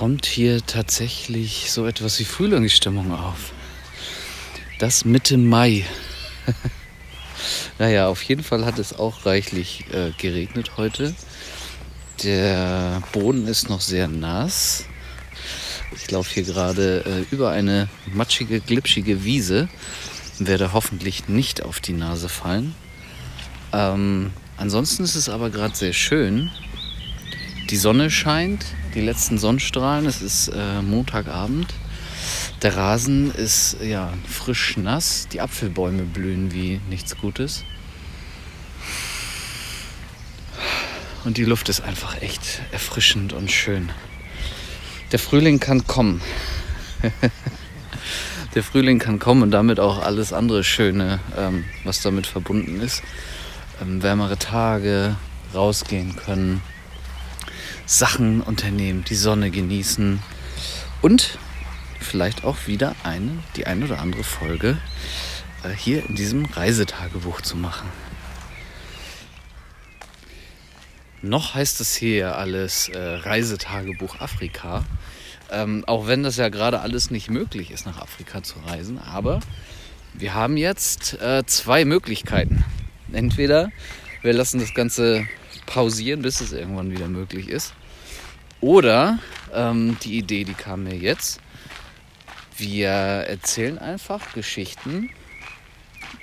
kommt hier tatsächlich so etwas wie Frühlingsstimmung auf. Das Mitte Mai. naja, auf jeden Fall hat es auch reichlich äh, geregnet heute. Der Boden ist noch sehr nass. Ich laufe hier gerade äh, über eine matschige, glitschige Wiese. Werde hoffentlich nicht auf die Nase fallen. Ähm, ansonsten ist es aber gerade sehr schön. Die Sonne scheint, die letzten Sonnenstrahlen. Es ist äh, Montagabend. Der Rasen ist ja frisch nass. Die Apfelbäume blühen wie nichts Gutes. Und die Luft ist einfach echt erfrischend und schön. Der Frühling kann kommen. der Frühling kann kommen und damit auch alles andere Schöne, ähm, was damit verbunden ist. Ähm, wärmere Tage, rausgehen können, Sachen unternehmen, die Sonne genießen und vielleicht auch wieder eine, die ein oder andere Folge äh, hier in diesem Reisetagebuch zu machen. Noch heißt es hier alles äh, Reisetagebuch Afrika. Ähm, auch wenn das ja gerade alles nicht möglich ist, nach Afrika zu reisen. Aber wir haben jetzt äh, zwei Möglichkeiten. Entweder wir lassen das Ganze pausieren, bis es irgendwann wieder möglich ist. Oder ähm, die Idee, die kam mir jetzt. Wir erzählen einfach Geschichten,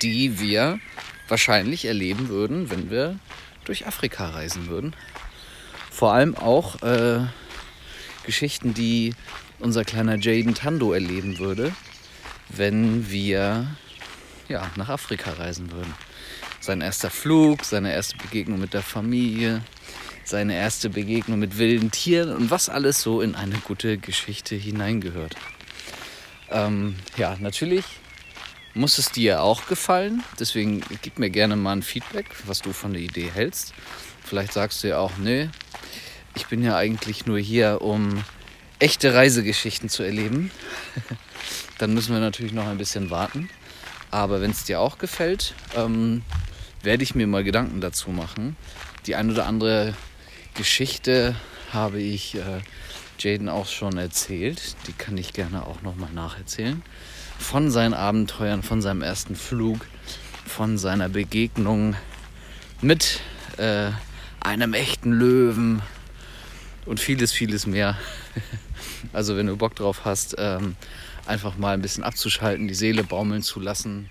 die wir wahrscheinlich erleben würden, wenn wir durch Afrika reisen würden. Vor allem auch äh, Geschichten, die unser kleiner Jaden Tando erleben würde, wenn wir ja, nach Afrika reisen würden. Sein erster Flug, seine erste Begegnung mit der Familie, seine erste Begegnung mit wilden Tieren und was alles so in eine gute Geschichte hineingehört. Ähm, ja, natürlich muss es dir auch gefallen. Deswegen gib mir gerne mal ein Feedback, was du von der Idee hältst. Vielleicht sagst du ja auch, nee, ich bin ja eigentlich nur hier, um echte Reisegeschichten zu erleben. Dann müssen wir natürlich noch ein bisschen warten. Aber wenn es dir auch gefällt, ähm, werde ich mir mal Gedanken dazu machen. Die ein oder andere Geschichte habe ich äh, Jaden auch schon erzählt. Die kann ich gerne auch nochmal nacherzählen. Von seinen Abenteuern, von seinem ersten Flug, von seiner Begegnung mit äh, einem echten Löwen und vieles, vieles mehr. Also wenn du Bock drauf hast, ähm, einfach mal ein bisschen abzuschalten, die Seele baumeln zu lassen.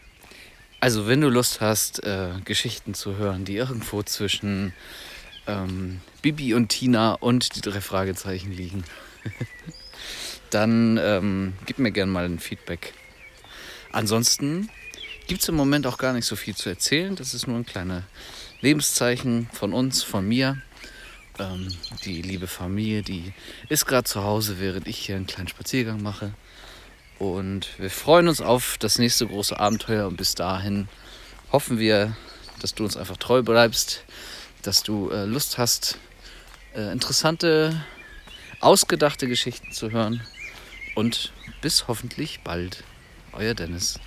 Also wenn du Lust hast, äh, Geschichten zu hören, die irgendwo zwischen ähm, Bibi und Tina und die drei Fragezeichen liegen, dann ähm, gib mir gerne mal ein Feedback. Ansonsten gibt es im Moment auch gar nicht so viel zu erzählen. Das ist nur ein kleines Lebenszeichen von uns, von mir. Ähm, die liebe Familie, die ist gerade zu Hause, während ich hier einen kleinen Spaziergang mache. Und wir freuen uns auf das nächste große Abenteuer. Und bis dahin hoffen wir, dass du uns einfach treu bleibst, dass du äh, Lust hast, äh, interessante, ausgedachte Geschichten zu hören. Und bis hoffentlich bald. Euer Dennis.